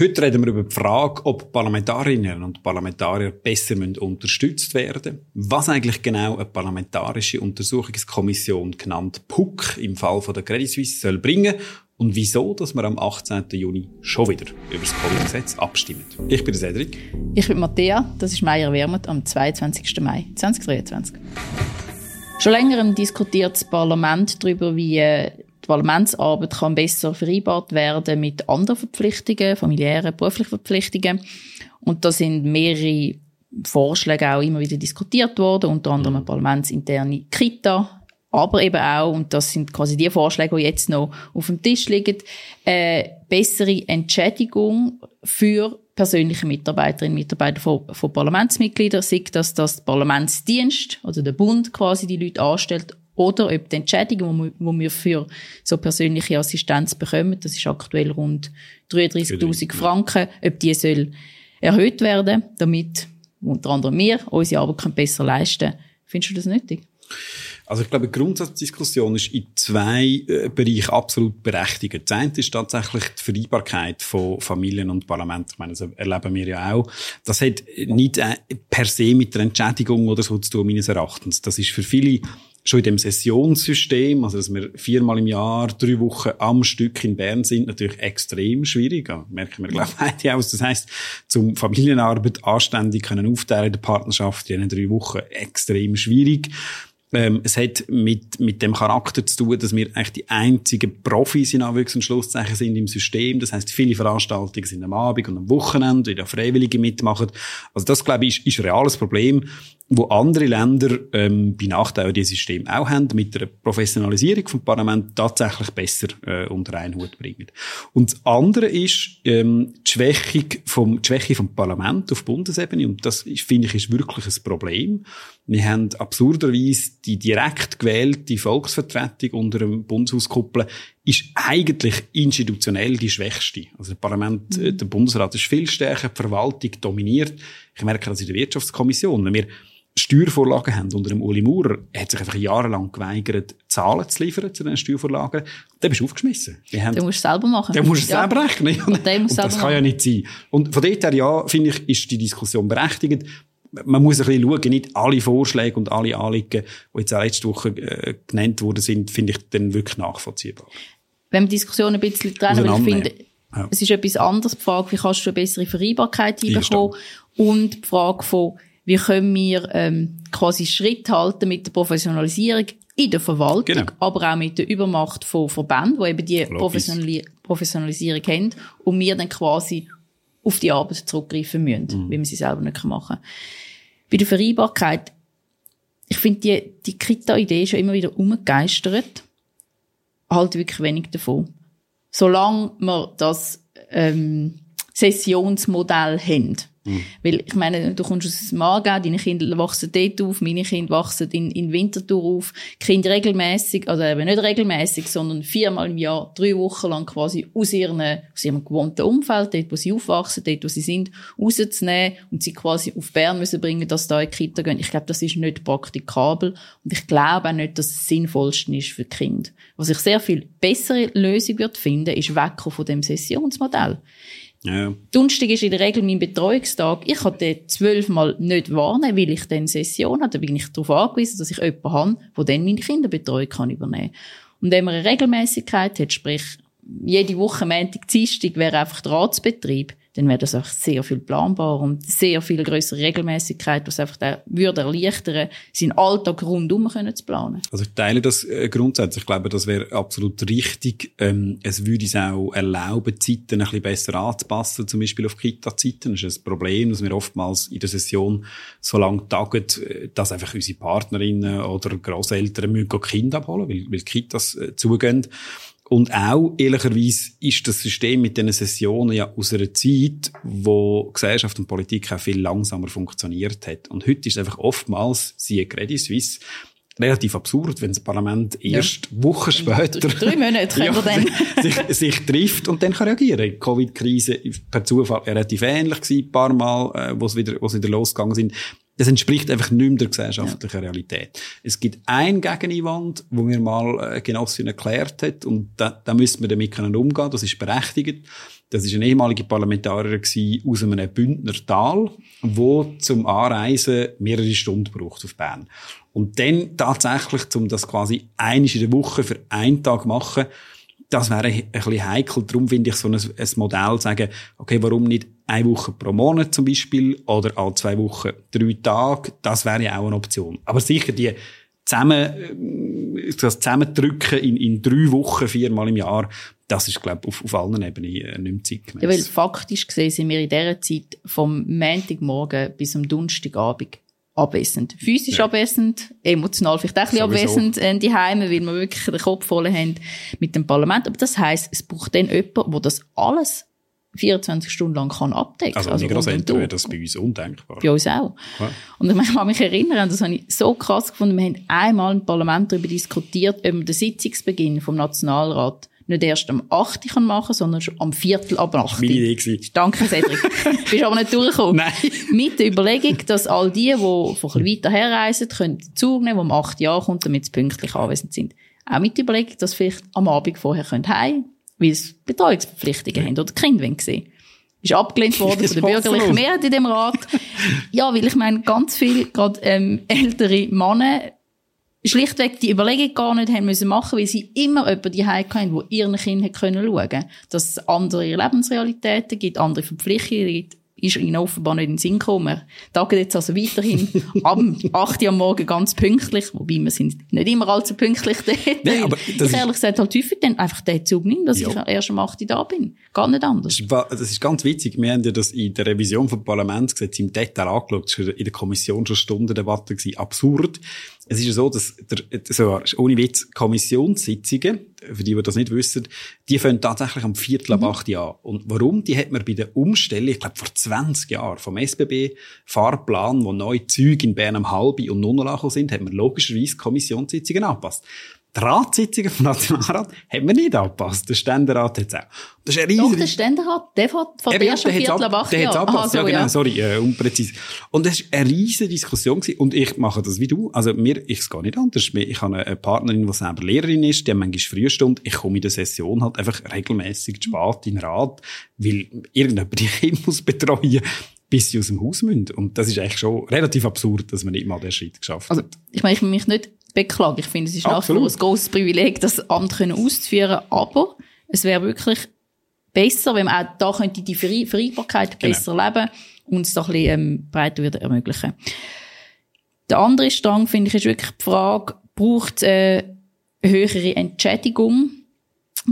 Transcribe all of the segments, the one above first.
Heute reden wir über die Frage, ob Parlamentarierinnen und Parlamentarier besser unterstützt werden was eigentlich genau eine parlamentarische Untersuchungskommission genannt PUC im Fall von der Credit Suisse soll bringen und wieso, dass wir am 18. Juni schon wieder über das Covid-Gesetz abstimmen. Ich bin Cedric. Ich bin Matthäa, das ist Meier Wermut am 22. Mai 2023. Schon länger diskutiert das Parlament darüber, wie äh, Parlamentsarbeit kann besser vereinbart werden mit anderen Verpflichtungen, familiären, beruflichen Verpflichtungen. Und da sind mehrere Vorschläge auch immer wieder diskutiert worden, unter anderem eine parlamentsinterne Kita, aber eben auch, und das sind quasi die Vorschläge, die jetzt noch auf dem Tisch liegen, äh, bessere Entschädigung für persönliche Mitarbeiterinnen und Mitarbeiter von, von Parlamentsmitgliedern, sei das, dass der Parlamentsdienst, also der Bund quasi die Leute anstellt, oder ob die Entschädigung, die wir für so persönliche Assistenz bekommen, das ist aktuell rund 33.000 Franken, ob die soll erhöht werden, damit unter anderem wir unsere Arbeit besser leisten können. Findest du das nötig? Also ich glaube, die Grundsatzdiskussion ist in zwei äh, Bereichen absolut berechtigt. Das eine ist tatsächlich die Vereinbarkeit von Familien und Parlament. Ich meine, das erleben wir ja auch. Das hat nicht äh, per se mit der Entschädigung oder so zu tun, meines Erachtens. Das ist für viele schon in dem Sessionssystem, also dass wir viermal im Jahr, drei Wochen am Stück in Bern sind, natürlich extrem schwierig. Ja, merken wir, glaube ich, aus. Das heißt, zum Familienarbeit anständig können aufteilen in der Partnerschaft in drei Wochen extrem schwierig. Ähm, es hat mit, mit dem Charakter zu tun, dass wir eigentlich die einzigen Profis in Anwüchs- und Schlusszeichen sind im System. Das heißt, viele Veranstaltungen sind am Abend und am Wochenende, die da Freiwillige mitmachen. Also das, glaube ich, ist, ist ein reales Problem wo andere Länder ähm, bei Nachteilen dieses System auch haben, mit der Professionalisierung vom Parlament tatsächlich besser äh, unter einen Hut bringen. Und das andere ist ähm, die, Schwächung vom, die Schwäche vom Parlament auf Bundesebene und das finde ich ist wirklich ein Problem. Wir haben absurderweise die direkt gewählte Volksvertretung unter dem Bundeshauskuppel ist eigentlich institutionell die schwächste. Also der Parlament, mhm. der Bundesrat ist viel stärker, die Verwaltung dominiert. Ich merke das in der Wirtschaftskommission. Wenn wir Steuervorlagen haben unter dem Uli Maurer, er hat sich einfach jahrelang geweigert, Zahlen zu liefern zu den Steuervorlagen. Dann bist du aufgeschmissen. Den musst du selber machen. Den musst du ja. selber rechnen. Und, und das kann ja nicht sein. Und von dort her, ja, finde ich, ist die Diskussion berechtigt. Man muss ein bisschen schauen, nicht alle Vorschläge und alle Anliegen, die jetzt auch letzte Woche äh, genannt worden sind, finde ich dann wirklich nachvollziehbar. Wenn wir die Diskussion ein bisschen trennen, weil ich finde, ja. es ist etwas anderes, die Frage, wie kannst du eine bessere Vereinbarkeit einbekommen und die Frage von, wie können wir ähm, quasi Schritt halten mit der Professionalisierung in der Verwaltung, genau. aber auch mit der Übermacht von Verbänden, die eben die Professionali Professionalisierung haben und wir dann quasi auf die Arbeit zurückgreifen müssen, mhm. wie wir sie selber nicht machen können. Bei der Vereinbarkeit, ich finde die, die Kita-Idee schon immer wieder umgegeistert, halt wirklich wenig davon. Solange wir das ähm, Sessionsmodell haben, Mhm. Weil, ich meine, du kommst aus dem Aargau, deine Kinder wachsen dort auf, meine Kinder wachsen in, in Winterthur auf. Die Kinder regelmäßig, also eben nicht regelmäßig, sondern viermal im Jahr, drei Wochen lang quasi aus, ihren, aus ihrem gewohnten Umfeld, dort, wo sie aufwachsen, dort, wo sie sind, rauszunehmen und sie quasi auf Bern müssen bringen, dass da in die Kita gehen. Ich glaube, das ist nicht praktikabel und ich glaube auch nicht, dass es sinnvollsten ist für die Kinder. Was ich sehr viel bessere Lösung würde finden, ist wegkommen von dem Sessionsmodell. Ja. Donnerstag ist in der Regel mein Betreuungstag. Ich kann den zwölfmal nicht warnen, weil ich dann Session habe. Da bin ich darauf angewiesen, dass ich jemanden habe, der dann meine Kinderbetreuung kann übernehmen kann. Und wenn man eine Regelmäßigkeit hat, sprich, jede Woche Montag, Dienstag wäre einfach der Ratsbetrieb, dann wäre das auch sehr viel planbar und sehr viel größere Regelmäßigkeit, was einfach der würde erleichtern, seinen Alltag rundum können zu planen. Also ich teile das äh, grundsätzlich. Ich glaube, das wäre absolut richtig. Ähm, es würde es auch erlauben, Zeiten ein bisschen besser anzupassen, zum Beispiel auf Kita-Zeiten. Das ist ein Problem, dass wir oftmals in der Session so lange tagen, äh, dass einfach unsere Partnerinnen oder Großeltern müssen Kinder abholen, weil, weil Kitas äh, zugehen. Und auch, ehrlicherweise, ist das System mit diesen Sessionen ja aus einer Zeit, wo Gesellschaft und Politik auch viel langsamer funktioniert hat. Und heute ist es einfach oftmals, siehe Credit Suisse, relativ absurd, wenn das Parlament erst ja. Wochen später drei Monate ja, dann. sich, sich trifft und dann kann reagieren. Die Covid-Krise per Zufall relativ ähnlich gewesen, ein paar Mal, äh, wo es wieder, wo es wieder losgegangen sind Das entspricht einfach nicht mehr der gesellschaftlichen ja. Realität. Es gibt ein Gegeneinwand, wo mir mal eine Genossin erklärt hat, und da, da müssen wir damit können umgehen, das ist berechtigt. Das ist ein ehemaliger Parlamentarier aus einem Bündner Tal, wo zum Anreisen mehrere Stunden braucht auf Bern. Und dann tatsächlich, um das quasi einisch in der Woche für einen Tag machen, das wäre ein bisschen heikel. Darum finde ich so ein, ein Modell sagen, okay, warum nicht eine Woche pro Monat zum Beispiel oder alle zwei Wochen drei Tage, das wäre ja auch eine Option. Aber sicher die zusammen, äh, das Zusammendrücken in, in drei Wochen, viermal im Jahr, das ist, glaube ich, auf, auf allen Ebenen äh, nicht mehr. Ja, weil faktisch gesehen sind wir in dieser Zeit vom Montagmorgen bis am Donnerstagabend abwesend. Physisch ja. abwesend, emotional vielleicht auch ein bisschen abwesend äh, die Heime, weil wir wirklich den Kopf voll haben mit dem Parlament. Aber das heisst, es braucht dann jemanden, der das alles 24 Stunden lang kann abdecken kann. Also, also in wäre das bei uns undenkbar. Bei uns auch. Ja. Und ich kann mich erinnern, das habe ich so krass gefunden, wir haben einmal im Parlament darüber diskutiert, ob wir den Sitzungsbeginn vom Nationalrat nicht erst am 8. kann machen sondern schon am Viertel ab 8. Meine Idee Danke, Cedric. Bist aber nicht durchgekommen. Nein. Mit der Überlegung, dass all die, die von ein weiter herreisen, können den Zug nehmen, der um 8 Jahre kommt, damit sie pünktlich anwesend sind. Auch mit der Überlegung, dass vielleicht am Abend vorher heim können, weil sie Betreuungsverpflichtungen haben oder Kinder sehen ist abgelehnt worden von der bürgerlichen Mehrheit in dem Rat. ja, weil ich meine, ganz viele, gerade ähm, ältere Männer schlichtweg die Überlegung gar nicht haben müssen machen, weil sie immer jemanden die hatten, wo ihren Kindern schauen. Dass es andere Lebensrealitäten gibt, andere Verpflichtungen gibt, ist ihnen offenbar nicht in den Sinn gekommen. Tagen jetzt also weiterhin am 8 Uhr am Morgen ganz pünktlich, wobei wir sind nicht immer allzu pünktlich dort. Nee, aber ich ehrlich gesagt halt häufig dann einfach den Zug nehmen, dass ja. ich erst am 8 Uhr da bin. Gar nicht anders. Das ist ganz witzig. Wir haben ja das in der Revision vom Parlamentsgesetz im Detail angeschaut. Das war in der Kommission schon Stundendebatte gewesen. Absurd. Es ist ja so, dass der, so, ohne Witz, Kommissionssitzungen, für die, die das nicht wissen, die fangen tatsächlich am Viertel ab mhm. acht an. Und warum? Die hat man bei der Umstellung, ich glaube, vor 20 Jahren vom SBB-Fahrplan, wo neue Züge in Bern am Halbi und Nunnel sind, hat man logischerweise Kommissionssitzungen angepasst. Die Ratssitzungen vom Nationalrat haben wir nicht angepasst. Der Ständerat hat es auch. Das ist ein riesen... Doch, der Ständerat, der hat von der ersten Viertel ab Der hat es angepasst, ja, genau, ja. sorry, äh, unpräzise. Und das war eine riesige Diskussion gewesen. Und ich mache das wie du. Also mir, ich es gar nicht anders. Ich habe eine Partnerin, die selber Lehrerin ist, die hat manchmal Frühstunde. Ich komme in der Session halt einfach regelmäßig zu spät in den Rat, weil irgendjemand die Kinder muss betreuen bis sie aus dem Haus müssen. Und das ist eigentlich schon relativ absurd, dass man nicht mal den Schritt geschafft also, hat. Ich meine, ich mich nicht beklagen. Ich finde, es ist nach wie vor ein großes Privileg, das Amt können auszuführen, aber es wäre wirklich besser, wenn man auch da könnte die Vereinbarkeit genau. besser leben und es doch ein bisschen ähm, breiter wieder ermöglichen. Der andere Strang, finde ich, ist wirklich die Frage, braucht äh, eine höhere Entschädigung,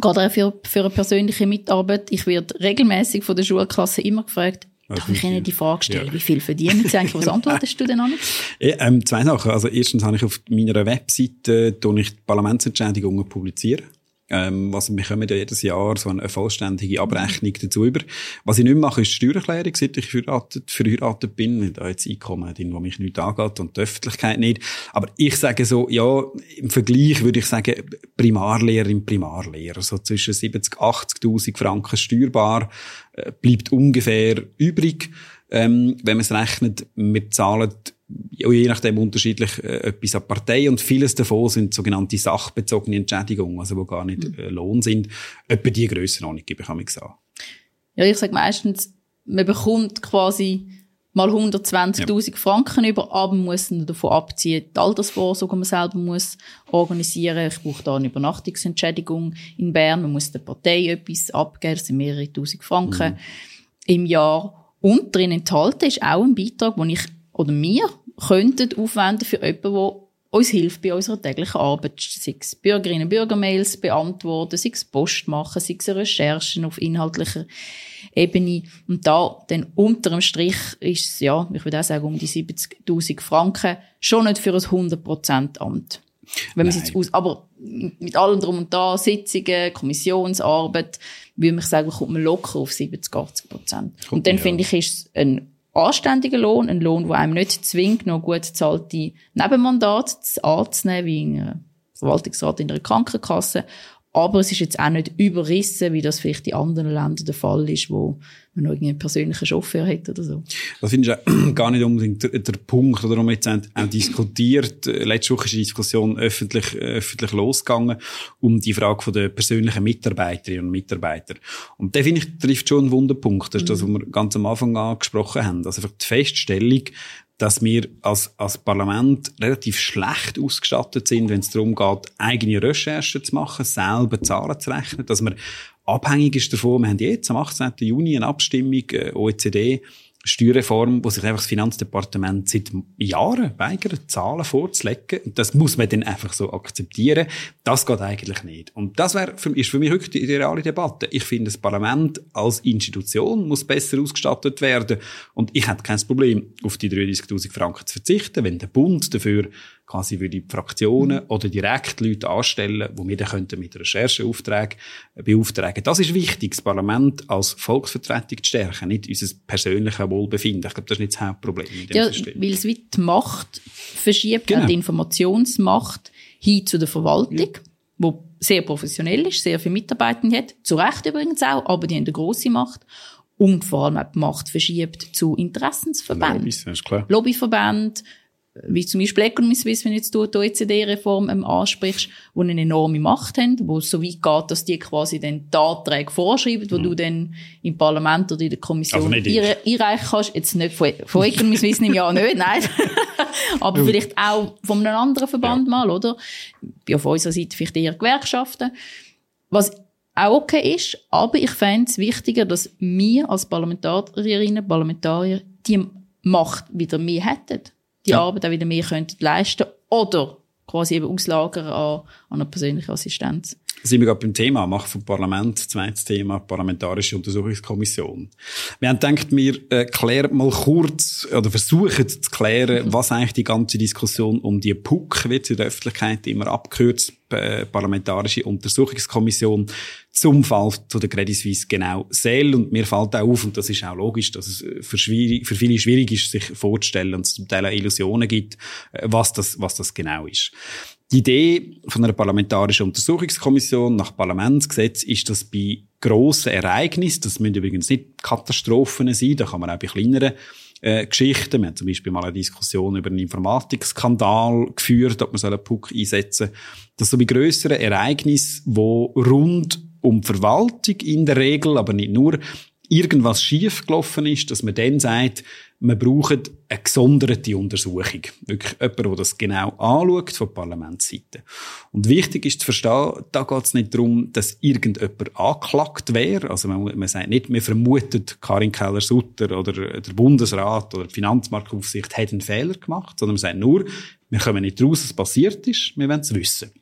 gerade auch für, für eine persönliche Mitarbeit. Ich werde regelmäßig von der Schulklasse immer gefragt, Darf ich Ihnen die Frage stellen, ja. wie viel verdienen Sie eigentlich? Was antwortest du denn an? Ja, ähm, zwei Sachen. Also erstens habe ich auf meiner Webseite äh, ich die Parlamentsentschädigungen publizieren. Ähm, was wir kommen ja jedes Jahr so eine vollständige Abrechnung dazu über. Was ich nicht mache, ist Steuererklärung, seit ich verheiratet, verheiratet bin. Da jetzt Einkommen drin, wo mich nicht angeht und die Öffentlichkeit nicht. Aber ich sage so, ja, im Vergleich würde ich sagen, Primarlehrerin, Primarlehrer, so zwischen 70, 80.000 Franken steuerbar, äh, bleibt ungefähr übrig. Ähm, wenn man es rechnet, wir zahlen je nachdem unterschiedlich äh, etwas an Partei und vieles davon sind sogenannte sachbezogene Entschädigungen, also wo gar nicht mhm. äh, Lohn sind. Etwa die Grössenordnung gebe ich sagen. Ja, ich sage meistens, man bekommt quasi mal 120.000 ja. Franken über, aber man muss davon abziehen, die Altersvorsorge, die man selber muss organisieren. Ich brauche da eine Übernachtungsentschädigung in Bern. Man muss der Partei etwas abgeben. Das sind mehrere tausend Franken mhm. im Jahr. Und drin enthalten ist auch ein Beitrag, den ich oder wir könnten aufwenden für jemanden, der uns hilft bei unserer täglichen Arbeit. Sei es Bürgerinnen und Bürgermails beantworten, sei es Post machen, sei es Recherchen auf inhaltlicher Ebene. Und da, dann unter dem Strich ist es, ja, ich würde auch sagen, um die 70.000 Franken schon nicht für ein 100% Amt. Wenn man jetzt aus, aber mit allem drum und da, Sitzungen, Kommissionsarbeit, würde ich sagen, kommt man locker auf 70, 80 Prozent. Und dann ja. finde ich, ist es ein anständigen Lohn, ein Lohn, der einem nicht zwingt, noch gut zahlte Nebenmandate anzunehmen, wie ein Verwaltungsrat in einer Krankenkasse, Aber es ist jetzt auch nicht überrissen, wie das vielleicht in anderen Ländern der Fall ist, wo man noch einen persönlichen Chauffeur hat oder so. Das finde ich auch gar nicht unbedingt der, der Punkt, oder wir jetzt auch diskutiert. Letzte Woche ist die Diskussion öffentlich, öffentlich losgegangen um die Frage von der persönlichen Mitarbeiterinnen und Mitarbeiter. Und der finde ich trifft schon einen Wunderpunkt. Das ist das, was wir ganz am Anfang angesprochen haben. Also einfach die Feststellung, dass wir als, als Parlament relativ schlecht ausgestattet sind, wenn es darum geht, eigene Recherchen zu machen, selber Zahlen zu rechnen, dass man abhängig ist davon, wir haben jetzt am 18. Juni eine Abstimmung, äh, OECD, Steuerreform, wo sich einfach das Finanzdepartement seit Jahren weigert, Zahlen vorzulegen. Und das muss man dann einfach so akzeptieren. Das geht eigentlich nicht. Und das wäre für, ist für mich wirklich die ideale Debatte. Ich finde, das Parlament als Institution muss besser ausgestattet werden. Und ich hätte kein Problem, auf die 33.000 Franken zu verzichten, wenn der Bund dafür quasi für die Fraktionen oder direkt Leute anstellen, wo wir dann könnten mit Rechercheaufträgen beauftragen. Das ist wichtig, das Parlament als Volksvertretung zu stärken, nicht unser persönliches Wohlbefinden. Ich glaube, das ist nicht das Hauptproblem in dem ja, System. weil es wie die Macht verschiebt, genau. die Informationsmacht hin zu der Verwaltung, ja. wo sehr professionell ist, sehr viele Mitarbeiter hat, zu Recht übrigens auch, aber die haben eine grosse Macht und vor allem auch die Macht verschiebt zu Interessensverbänden. Lobbys, Lobbyverbände, wie zum Beispiel Economy Suisse, wenn jetzt du die OECD-Reform ähm, ansprichst, wo eine enorme Macht haben, wo es so weit geht, dass die quasi dann die Anträge vorschreiben, wo mhm. du dann im Parlament oder in der Kommission also einreichen kannst. Jetzt nicht von, von Economy Suisse im Jahr nicht, nein. Aber vielleicht auch von einem anderen Verband ja. mal, oder? Bei auf unserer Seite vielleicht eher Gewerkschaften. Was auch okay ist, aber ich fände es wichtiger, dass wir als Parlamentarierinnen, Parlamentarier die Macht wieder mehr hätten die ja. Arbeit auch wieder mehr könnten leisten oder quasi eben auslagern an, an eine persönliche Assistenz. Sind wir gerade beim Thema Macht vom Parlament, zweites Thema, Parlamentarische Untersuchungskommission. Wir haben gedacht, wir äh, klären mal kurz oder versuchen zu klären, was eigentlich die ganze Diskussion um die PUC, wird in der Öffentlichkeit immer abgekürzt, äh, Parlamentarische Untersuchungskommission, zum Fall zu der Credit Suisse genau soll. Und mir fällt auch auf, und das ist auch logisch, dass es für, schwierig, für viele schwierig ist, sich vorzustellen und es zum Teil Illusionen gibt, äh, was das, was das genau ist. Die Idee von einer parlamentarischen Untersuchungskommission nach Parlamentsgesetz ist, dass bei grossen Ereignissen, das müssen übrigens nicht Katastrophen sein, da kann man auch bei kleineren äh, Geschichten, wir haben zum Beispiel mal eine Diskussion über einen Informatikskandal geführt, ob man so einen Puck einsetzen dass so bei grösseren Ereignissen, wo rund um Verwaltung in der Regel, aber nicht nur, irgendwas schiefgelaufen ist, dass man dann sagt, man braucht eine gesonderte Untersuchung. Wirklich jemand, der das genau anschaut von Parlamentsseite. Und wichtig ist zu verstehen, da geht es nicht darum, dass irgendjemand angeklagt wäre. Also man, man sagt nicht, man vermutet, Karin Keller-Sutter oder der Bundesrat oder die Finanzmarktaufsicht hat einen Fehler gemacht, sondern man sagt nur, wir kommen nicht raus, was passiert ist, wir wollen es wissen.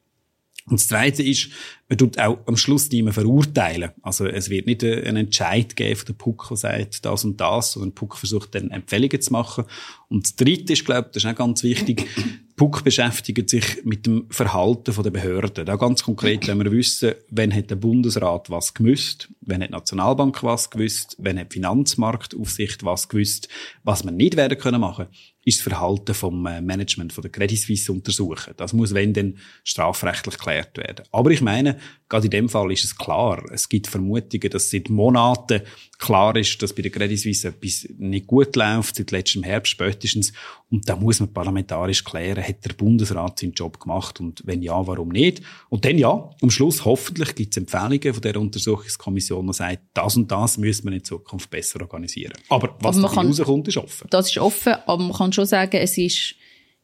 Und das Zweite ist, man tut auch am Schluss niemanden verurteilen. Also es wird nicht einen Entscheid geben von der PUC, der sagt das und das, sondern PUC versucht dann Empfehlungen zu machen. Und das Dritte ist, glaube ich, das ist auch ganz wichtig, PUC beschäftigt sich mit dem Verhalten der Behörden. Da ganz konkret, wenn wir wissen, wann hat der Bundesrat was gewusst, wann hat die Nationalbank was gewusst, wann hat die Finanzmarktaufsicht was gewusst, was man nicht werden können machen, ist das Verhalten vom äh, Management von der Credit Suisse untersuchen. Das muss wenn dann strafrechtlich geklärt werden. Aber ich meine, gerade in dem Fall ist es klar. Es gibt Vermutungen, dass seit Monaten klar ist, dass bei der Credit Suisse etwas nicht gut läuft, seit letztem Herbst spätestens. Und da muss man parlamentarisch klären, hat der Bundesrat seinen Job gemacht und wenn ja, warum nicht? Und dann ja, am Schluss hoffentlich gibt es Empfehlungen von der Untersuchungskommission, die sagt, das und das müssen wir in Zukunft besser organisieren. Aber was aber rauskommt, ist offen. Das ist offen, aber man kann schon sagen, es ist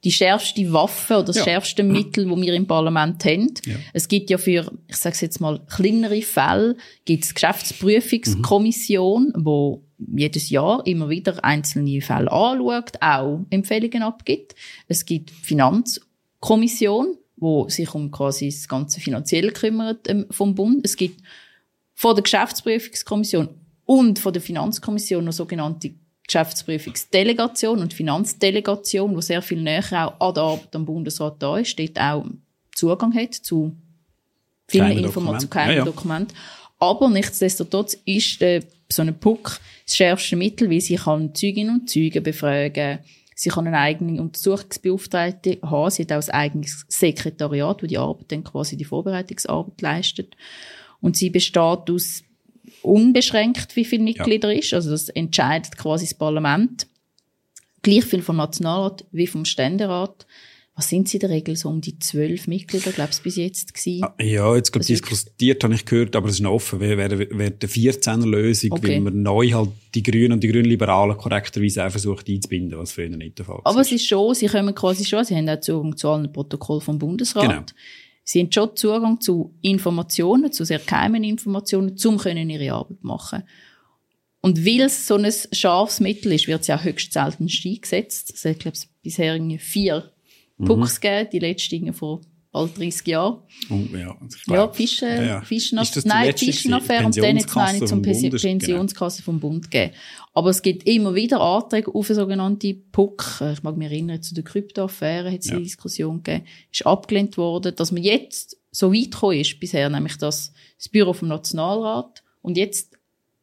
die schärfste Waffe oder das ja. schärfste Mittel, wo wir im Parlament haben. Ja. Es gibt ja für, ich sage jetzt mal, kleinere Fälle, gibt es Geschäftsprüfungskommission, mhm. wo jedes Jahr immer wieder einzelne Fälle anschaut, auch Empfehlungen abgibt. Es gibt Finanzkommission, wo sich um quasi das ganze Finanzielle kümmert ähm, vom Bund. Es gibt von der Geschäftsprüfungskommission und von der Finanzkommission noch sogenannte Geschäftsprüfungsdelegation und Finanzdelegation, wo sehr viel näher auch an der Arbeit am Bundesrat da ist, dort auch Zugang hat zu vielen Informationen, zu keinem ja, ja. Dokument. Aber nichtsdestotrotz ist äh, so ein Puck das schärfste Mittel, wie sie kann Zeuginnen und Zeugen befragen, Sie kann eine eigene Untersuchungsbeauftragte haben. Sie hat auch ein eigenes Sekretariat, wo die Arbeit dann quasi die Vorbereitungsarbeit leistet. Und sie besteht aus unbeschränkt, wie viele Mitglieder ja. ist. Also das entscheidet quasi das Parlament. Gleich viel vom Nationalrat wie vom Ständerat was sind sie in der Regel so um die zwölf Mitglieder, glaube ich, bis jetzt gewesen? Ah, ja, jetzt gerade diskutiert, habe ich gehört, aber es ist noch offen. Wer der 14er Lösung, okay. weil man neu halt die Grünen und die Grünliberalen korrekterweise auch versucht einzubinden, was früher nicht der Fall war. Aber es ist schon, sie kommen quasi schon, sie haben auch Zugang zu allen Protokollen vom Bundesrat. Genau. Sie haben schon Zugang zu Informationen, zu sehr geheimen Informationen, um können ihre Arbeit machen und weil es so ein scharfes Mittel ist, wird es ja höchst selten eingesetzt. Es hat, glaube ich, bisher vier mhm. Pucks gegeben, die letzten vor bald 30 Jahren. Oh, ja, ja, Fischen, ja, ja. Fischen nein, Fischenaffäre und dann jetzt meine zum Bund genau. Pensionskasse genau. vom Bund geben. Aber es gibt immer wieder Anträge auf eine sogenannte PUC. Ich mag mich erinnern, zu der Kryptoaffäre hat es ja. eine Diskussion gegeben. Ist abgelehnt worden, dass man jetzt so weit gekommen ist bisher, nämlich dass das Büro vom Nationalrat und jetzt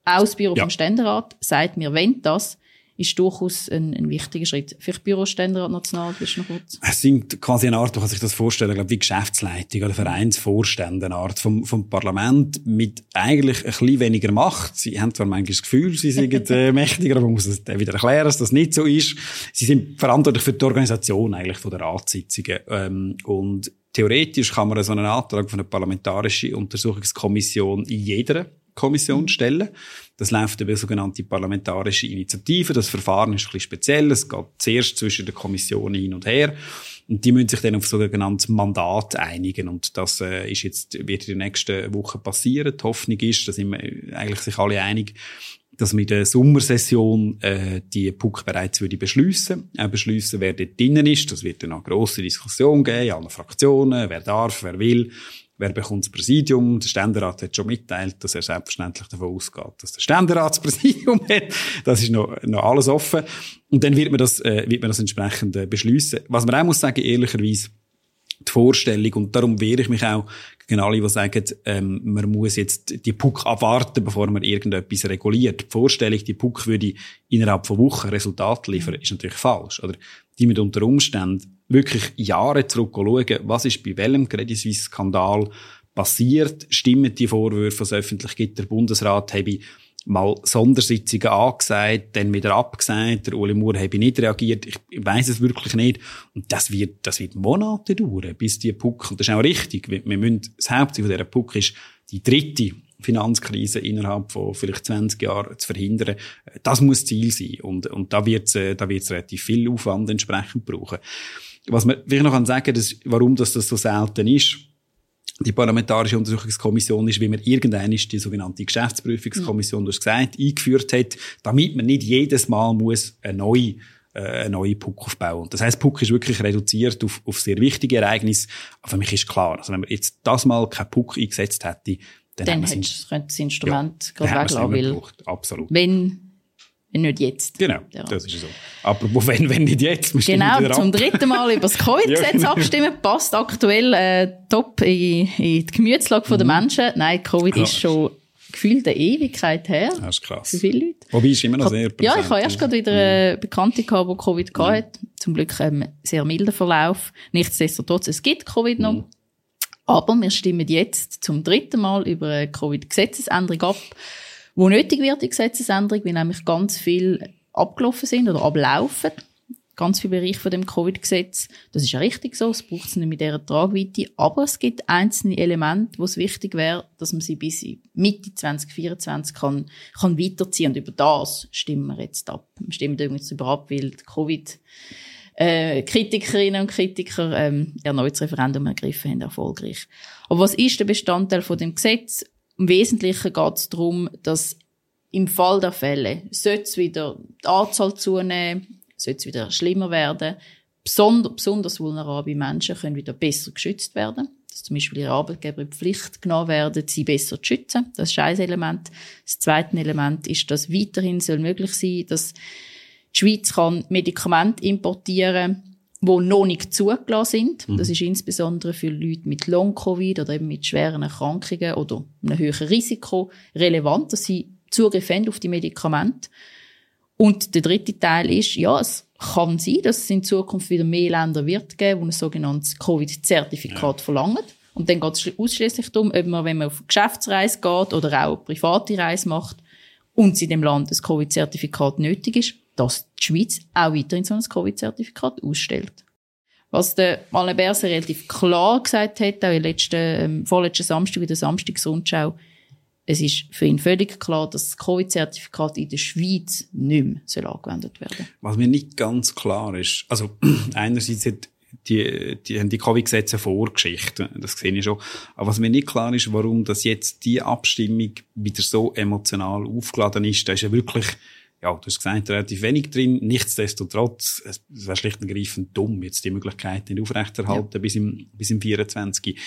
auch das Büro ja. vom Ständerat sagt mir, wenn das, ist durchaus ein, ein wichtiger Schritt. Vielleicht Büroständerat national, bist du noch kurz? Es sind quasi eine Art, du kannst sich das vorstellen, glaube wie Geschäftsleitung oder Vereinsvorstände, eine Art vom, vom Parlament mit eigentlich ein bisschen weniger Macht. Sie haben zwar manchmal das Gefühl, sie sind äh, mächtiger, aber man muss es wieder erklären, dass das nicht so ist. Sie sind verantwortlich für die Organisation eigentlich von der Ratssitzungen. Ähm, und theoretisch kann man so einen Antrag von einer parlamentarischen Untersuchungskommission in jeder Kommission stellen. Das läuft über sogenannte parlamentarische Initiative. Das Verfahren ist ein bisschen speziell. Es geht zuerst zwischen den Kommissionen hin und her. Und die müssen sich dann auf sogenanntes Mandat einigen. Und das äh, ist jetzt, wird in den nächsten Wochen passieren. Die Hoffnung ist, da sind wir eigentlich sich alle einig, dass in der Sommersession äh, die PUC bereits würde beschliessen. Auch beschliessen, wer dort drinnen ist. Das wird dann eine grosse Diskussion geben, in allen Fraktionen, wer darf, wer will. Wer bekommt das Präsidium? Der Ständerat hat schon mitteilt, dass er selbstverständlich davon ausgeht, dass der Ständerat das Präsidium hat. Das ist noch, noch alles offen. Und dann wird man das, äh, wird man das entsprechend äh, beschließen. Was man auch muss sagen, ehrlicherweise, die Vorstellung, und darum wehre ich mich auch gegen alle, die sagen, ähm, man muss jetzt die PUC abwarten, bevor man irgendetwas reguliert. Die Vorstellung, die PUC würde innerhalb von Wochen Resultate liefern, ist natürlich falsch. Oder die mit unter Umständen wirklich Jahre zurück schauen, was ist bei welchem Credit Suisse Skandal passiert, stimmen die Vorwürfe, was öffentlich gibt, der Bundesrat habe mal Sondersitzungen angesagt, dann wieder abgesagt, der Uli Moore habe nicht reagiert, ich weiß es wirklich nicht. Und das wird, das wird Monate dauern, bis die Puck, und das ist auch richtig, wir müssen, das Hauptziel dieser Puck ist die dritte Finanzkrise innerhalb von vielleicht 20 Jahren zu verhindern. Das muss Ziel sein. Und, und da wird es äh, da wird's relativ viel Aufwand entsprechend brauchen. Was man vielleicht noch sagen kann, warum das, das so selten ist, die Parlamentarische Untersuchungskommission ist, wie man irgendeine die sogenannte Geschäftsprüfungskommission, du hast gesagt, eingeführt hat, damit man nicht jedes Mal muss eine neue äh, eine neue PUC aufbauen. Das heißt, PUC ist wirklich reduziert auf, auf sehr wichtige Ereignisse. Aber für mich ist klar, also wenn man jetzt das mal kein PUC eingesetzt hätte, dann, dann hätte das Instrument ja, gerade weglassen, weil Absolut. wenn wenn nicht jetzt. Genau, ja. das ist so. Apropos, wenn, wenn nicht jetzt. Genau, zum dritten Mal über das Covid-Gesetz ja, genau. abstimmen, passt aktuell äh, top in, in die Gemütslage mhm. der Menschen. Nein, Covid ja. ist schon gefühlt eine Ewigkeit her. Das ist krass. Für viele Leute. Wobei ist immer noch sehr präsent. Ja, ich habe erst gerade wieder eine mhm. Bekannte gehabt, die Covid mhm. hatte. Zum Glück ähm, sehr milder Verlauf. Nichtsdestotrotz, es gibt Covid noch. Mhm. Aber wir stimmen jetzt zum dritten Mal über eine Covid-Gesetzesänderung ab wo nötig wird, die Gesetzesänderung, weil nämlich ganz viel abgelaufen sind oder ablaufen. Ganz viele Bereiche von dem Covid-Gesetz. Das ist ja richtig so. Es braucht es nicht mit dieser Tragweite. Aber es gibt einzelne Elemente, wo es wichtig wäre, dass man sie bis Mitte 2024 kann, kann weiterziehen. Und über das stimmen wir jetzt ab. Wir stimmen übrigens über ab, weil die Covid äh, Kritikerinnen und Kritiker ähm, erneut das Referendum ergriffen haben, erfolgreich. Aber was ist der Bestandteil von dem Gesetz? Im Wesentlichen geht es darum, dass im Fall der Fälle sollte wieder die Anzahl zunehmen, sollte es wieder schlimmer werden, besonders, besonders vulnerable Menschen können wieder besser geschützt werden. Dass zum Beispiel ihre Arbeitgeber in die Pflicht genommen werden, sie besser zu schützen. Das ist ein Element. Das zweite Element ist, dass weiterhin soll möglich sein, dass die Schweiz kann Medikamente importieren die noch nicht zugelassen sind. Mhm. Das ist insbesondere für Leute mit Long-Covid oder eben mit schweren Erkrankungen oder einem höheren Risiko relevant, dass sie Zugriff haben auf die Medikamente. Und der dritte Teil ist, ja, es kann sein, dass es in Zukunft wieder mehr Länder wird geben, die ein sogenanntes Covid-Zertifikat ja. verlangen. Und dann geht es ausschließlich darum, ob man, wenn man auf Geschäftsreise geht oder auch private Reise macht und es in dem Land ein Covid-Zertifikat nötig ist, dass die Schweiz auch weiterhin so ein Covid-Zertifikat ausstellt. Was der Alain Berset relativ klar gesagt hat, auch im letzten, ähm, vorletzten Samstag in der Samstagsrundschau, es ist für ihn völlig klar, dass das Covid-Zertifikat in der Schweiz nicht mehr soll angewendet werden Was mir nicht ganz klar ist, also einerseits hat die, die haben die Covid-Gesetze Vorgeschichte, das sehe ich schon. Aber was mir nicht klar ist, warum das jetzt die Abstimmung wieder so emotional aufgeladen ist, da ist ja wirklich ja, du hast gesagt, relativ wenig drin. Nichtsdestotrotz, es wäre schlicht und ergreifend dumm, jetzt die Möglichkeit nicht aufrechterhalten ja. bis im, bis im 24.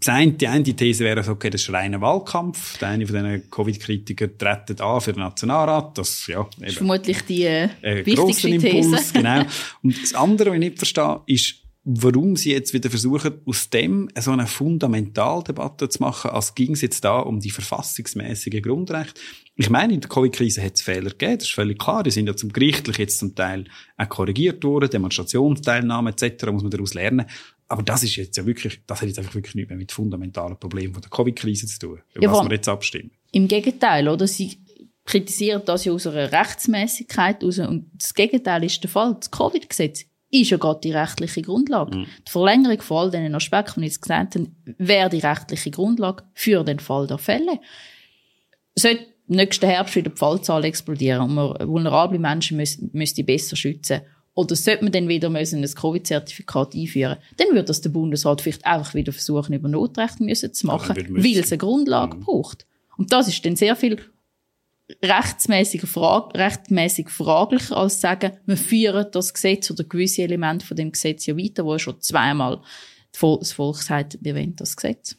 Die eine These wäre, okay, das ist reiner Wahlkampf. Der eine von diesen Covid-Kritikern treten an für den Nationalrat. Das, ja, eben, das ist vermutlich die äh, wichtigste Impuls, These. genau. Und das andere, was ich nicht verstehe, ist, warum sie jetzt wieder versuchen, aus dem so eine Fundamentaldebatte zu machen, als ging es jetzt da um die verfassungsmäßigen Grundrechte. Ich meine, in der Covid-Krise hat es Fehler gegeben, das ist völlig klar. Die sind ja zum gerichtlich jetzt zum Teil auch korrigiert worden, Demonstrationsteilnahme etc. muss man daraus lernen. Aber das ist jetzt ja wirklich, das hat jetzt einfach wirklich nichts mehr mit fundamentalen Problemen von der Covid-Krise zu tun, über ja, was wir jetzt abstimmen. Im Gegenteil, oder? Sie kritisieren das ja aus einer Rechtsmäßigkeit aus. Und das Gegenteil ist der Fall. Das Covid-Gesetz ist ja gerade die rechtliche Grundlage. Mhm. Die Verlängerung von all diesen Aspekten, die ich jetzt gesagt habe, wäre die rechtliche Grundlage für den Fall der Fälle. Sollte nächsten Herbst wieder die Fallzahl explodieren und man vulnerable Menschen müsste, müsste besser schützen oder sollte man dann wieder müssen ein Covid-Zertifikat einführen, dann würde das der Bundesrat vielleicht einfach wieder versuchen, über Notrecht müssen zu machen, weil es eine Grundlage mhm. braucht. Und das ist dann sehr viel rechtsmäßig, frag rechtmäßig fraglicher, als zu sagen, wir führen das Gesetz oder gewisse Elemente von dem Gesetz ja weiter, wo schon zweimal das Volk sagt, wir wollen das Gesetz.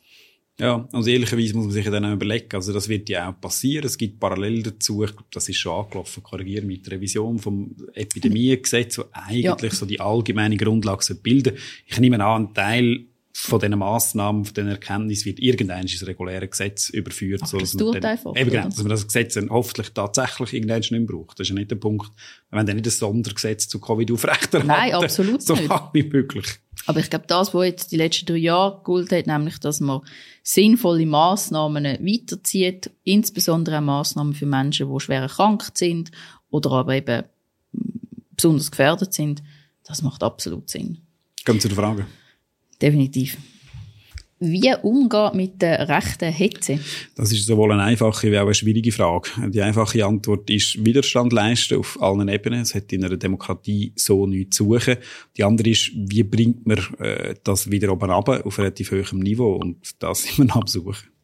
Ja, also ehrlicherweise muss man sich dann auch überlegen, also das wird ja auch passieren, es gibt parallel dazu, ich glaube, das ist schon angelaufen, korrigieren mit der Revision vom Epidemiegesetz, wo eigentlich ja. so die allgemeine Grundlage bilden Ich nehme an, ein Teil von diesen Massnahmen, von diesen Erkenntnissen wird irgendein ins reguläre Gesetz überführt. so, das dauert dann, einfach. Eben genau, dass man das Gesetz dann hoffentlich tatsächlich irgendwann nicht mehr braucht. Das ist ja nicht der Punkt. Wir wollen dann nicht ein Sondergesetz zu Covid aufrechterhalten. Nein, absolut so nicht. So wie möglich. Aber ich glaube, das, was jetzt die letzten drei Jahre gilt hat, nämlich, dass man sinnvolle Massnahmen weiterzieht, insbesondere auch Massnahmen für Menschen, die schwer krank sind oder aber eben besonders gefährdet sind, das macht absolut Sinn. Kommen zu der Frage. Definitiv. Wie umgehen mit der rechten Hetze? Das ist sowohl eine einfache wie auch eine schwierige Frage. Die einfache Antwort ist Widerstand leisten auf allen Ebenen. Es hat in einer Demokratie so nichts zu suchen. Die andere ist, wie bringt man äh, das wieder oben runter auf relativ hohem Niveau? Und das sind wir am Suchen.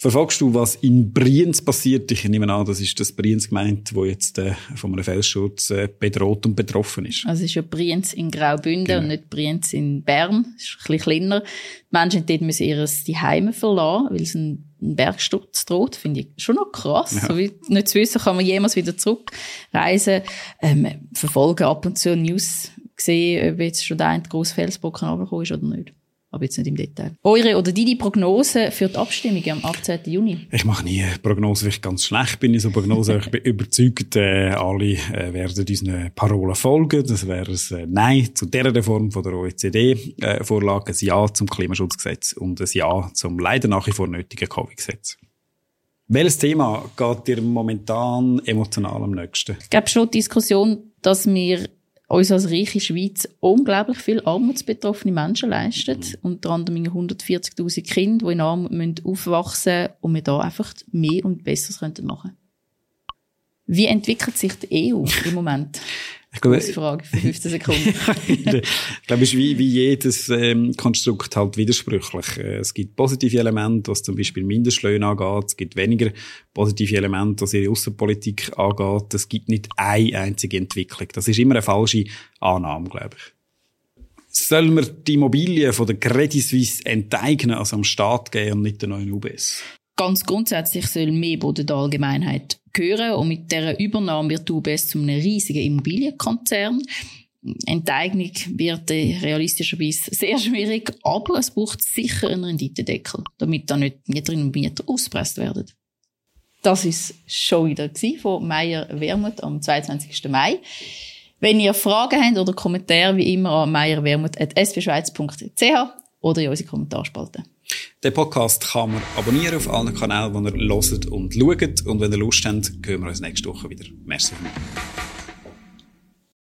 Verfolgst du, was in Brienz passiert? Ich nehme an, das ist das Brienz gemeint, wo jetzt äh, von einem Felsschutz äh, bedroht und betroffen ist. Also es ist ja Brienz in Graubünden genau. und nicht Brienz in Bern. Das ist ein bisschen kleiner. Die Menschen dort müssen ihr Heime verlassen, weil es ein, ein Bergsturz droht. Finde ich schon noch krass. Ja. So wie nicht zu wissen, kann man jemals wieder zurückreisen. Ähm, verfolgen ab und zu News gesehen, ob jetzt schon der eine grosse Felsbrocken runtergekommen ist oder nicht aber jetzt nicht im Detail. Eure oder deine Prognose für die Abstimmung am 18. Juni? Ich mache nie Prognose, weil ich ganz schlecht bin in so Prognose. ich bin überzeugt, äh, alle äh, werden unseren Parolen folgen. Das wäre ein äh, Nein zu dieser Reform von der OECD-Vorlage, äh, ein Ja zum Klimaschutzgesetz und ein Ja zum leider nach wie vor nötigen Covid-Gesetz. Welches Thema geht dir momentan emotional am nächsten? Ich glaube schon die Diskussion, dass wir uns als reiche Schweiz unglaublich viel armutsbetroffene Menschen leistet. Mhm. Unter anderem 140.000 Kinder, die in Armut aufwachsen müssen und wir da einfach mehr und Besseres machen könnten. Wie entwickelt sich die EU im Moment? Ich glaube, Frage für 15 Sekunden. ich glaube, es ist wie, wie jedes ähm, Konstrukt halt widersprüchlich. Äh, es gibt positive Elemente, was zum Beispiel Mindestlöhne angeht. Es gibt weniger positive Elemente, was ihre Außenpolitik angeht. Es gibt nicht eine einzige Entwicklung. Das ist immer eine falsche Annahme, glaube ich. Sollen wir die Immobilien von der Credit Suisse enteignen, also am Staat geben und nicht den neuen UBS? Ganz grundsätzlich soll mehr Boden der Allgemeinheit gehören und mit dieser Übernahme wird UBS zu einem riesigen Immobilienkonzern. Enteignung wird realistischerweise sehr schwierig, aber es braucht sicher einen Renditedeckel, damit da nicht Mieterinnen und Mieter ausgepresst werden. Das ist schon wieder von Meier Wermut am 22. Mai. Wenn ihr Fragen habt oder Kommentare, wie immer an meierwermut.sbschweiz.ch oder in unsere Kommentarspalte. Den Podcast kann man abonnieren auf allen Kanälen, wo ihr hört und schaut. Und wenn ihr Lust habt, hören wir uns nächste Woche wieder. Merci.